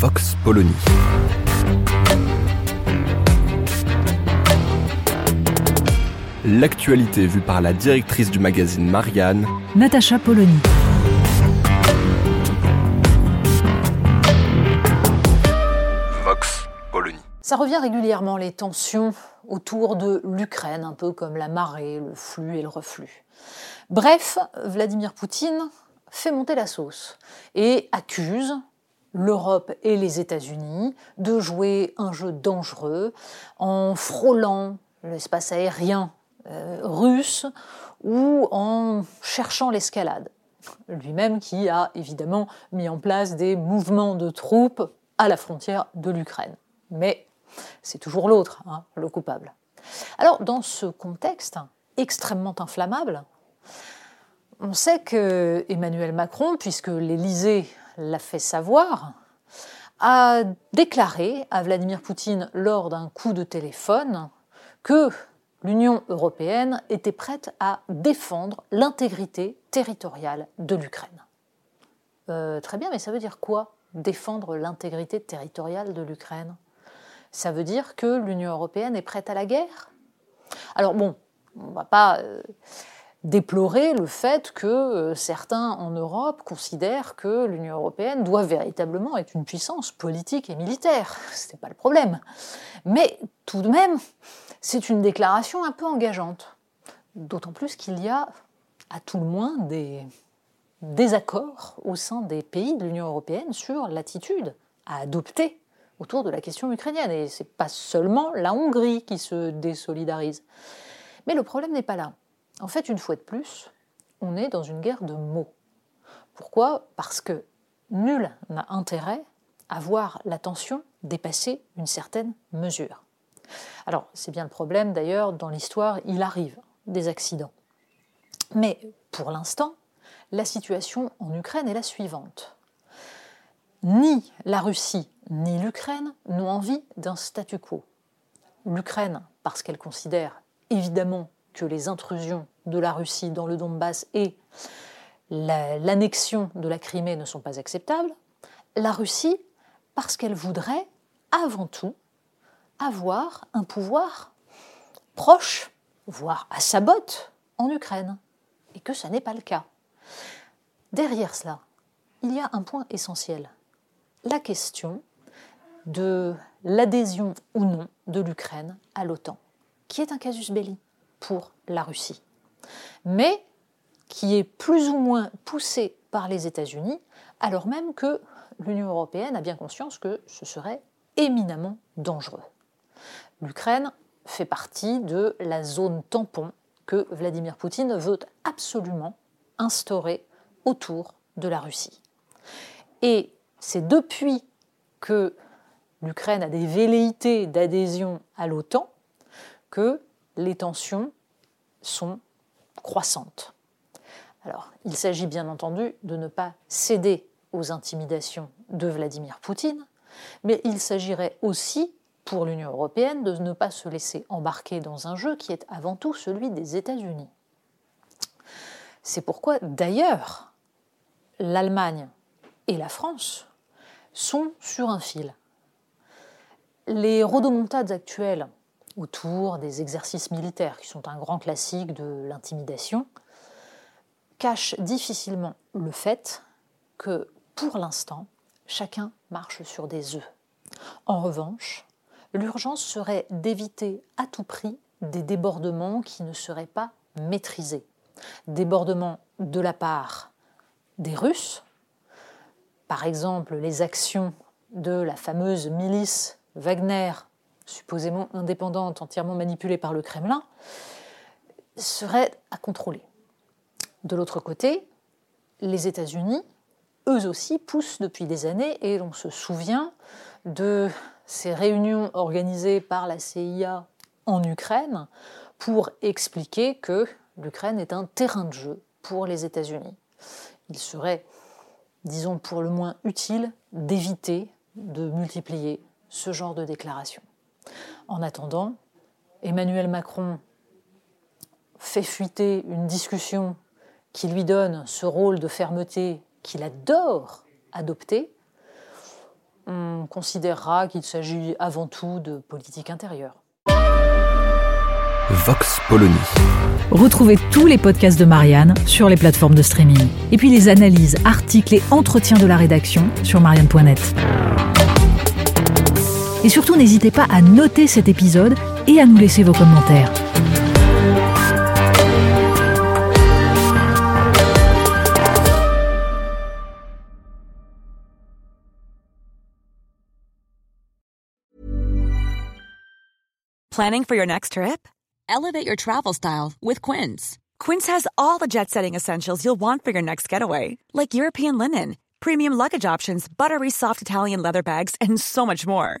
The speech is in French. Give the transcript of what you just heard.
Vox Polony. L'actualité vue par la directrice du magazine Marianne, Natacha Polony. Vox Polony. Ça revient régulièrement, les tensions autour de l'Ukraine, un peu comme la marée, le flux et le reflux. Bref, Vladimir Poutine fait monter la sauce et accuse l'Europe et les États-Unis de jouer un jeu dangereux en frôlant l'espace aérien euh, russe ou en cherchant l'escalade. Lui-même qui a évidemment mis en place des mouvements de troupes à la frontière de l'Ukraine. Mais c'est toujours l'autre, hein, le coupable. Alors, dans ce contexte extrêmement inflammable, on sait que Emmanuel Macron, puisque l'Élysée l'a fait savoir, a déclaré à Vladimir Poutine lors d'un coup de téléphone que l'Union européenne était prête à défendre l'intégrité territoriale de l'Ukraine. Euh, très bien, mais ça veut dire quoi Défendre l'intégrité territoriale de l'Ukraine? Ça veut dire que l'Union européenne est prête à la guerre? Alors bon, on ne va pas euh, déplorer le fait que euh, certains en Europe considèrent que l'Union européenne doit véritablement être une puissance politique et militaire. Ce n'est pas le problème. Mais tout de même, c'est une déclaration un peu engageante. D'autant plus qu'il y a, à tout le moins, des désaccords au sein des pays de l'Union européenne sur l'attitude à adopter autour de la question ukrainienne. Et ce n'est pas seulement la Hongrie qui se désolidarise. Mais le problème n'est pas là. En fait, une fois de plus, on est dans une guerre de mots. Pourquoi Parce que nul n'a intérêt à voir la tension dépasser une certaine mesure. Alors, c'est bien le problème d'ailleurs, dans l'histoire, il arrive des accidents. Mais pour l'instant, la situation en Ukraine est la suivante. Ni la Russie ni l'Ukraine n'ont envie d'un statu quo. L'Ukraine, parce qu'elle considère évidemment que les intrusions de la Russie dans le Donbass et l'annexion de la Crimée ne sont pas acceptables. La Russie, parce qu'elle voudrait avant tout avoir un pouvoir proche, voire à sa botte, en Ukraine, et que ça n'est pas le cas. Derrière cela, il y a un point essentiel, la question de l'adhésion ou non de l'Ukraine à l'OTAN, qui est un casus belli pour la Russie, mais qui est plus ou moins poussé par les États-Unis, alors même que l'Union européenne a bien conscience que ce serait éminemment dangereux. L'Ukraine fait partie de la zone tampon que Vladimir Poutine veut absolument instaurer autour de la Russie. Et c'est depuis que l'Ukraine a des velléités d'adhésion à l'OTAN que les tensions sont croissantes. Alors, il s'agit bien entendu de ne pas céder aux intimidations de Vladimir Poutine, mais il s'agirait aussi pour l'Union européenne de ne pas se laisser embarquer dans un jeu qui est avant tout celui des États-Unis. C'est pourquoi, d'ailleurs, l'Allemagne et la France sont sur un fil. Les rodomontades actuelles autour des exercices militaires, qui sont un grand classique de l'intimidation, cachent difficilement le fait que, pour l'instant, chacun marche sur des œufs. En revanche, l'urgence serait d'éviter à tout prix des débordements qui ne seraient pas maîtrisés. Débordements de la part des Russes, par exemple les actions de la fameuse milice Wagner, supposément indépendante, entièrement manipulée par le Kremlin, seraient à contrôler. De l'autre côté, les États-Unis, eux aussi, poussent depuis des années, et l'on se souvient de ces réunions organisées par la CIA en Ukraine pour expliquer que l'Ukraine est un terrain de jeu pour les États-Unis. Il serait, disons pour le moins utile, d'éviter de multiplier ce genre de déclarations. En attendant, Emmanuel Macron fait fuiter une discussion qui lui donne ce rôle de fermeté qu'il adore adopter, on considérera qu'il s'agit avant tout de politique intérieure. Vox Polony. Retrouvez tous les podcasts de Marianne sur les plateformes de streaming. Et puis les analyses, articles et entretiens de la rédaction sur marianne.net. Et surtout, n'hésitez pas à noter cet épisode et à nous laisser vos commentaires. Planning for your next trip? Elevate your travel style with Quince. Quince has all the jet setting essentials you'll want for your next getaway, like European linen, premium luggage options, buttery soft Italian leather bags, and so much more.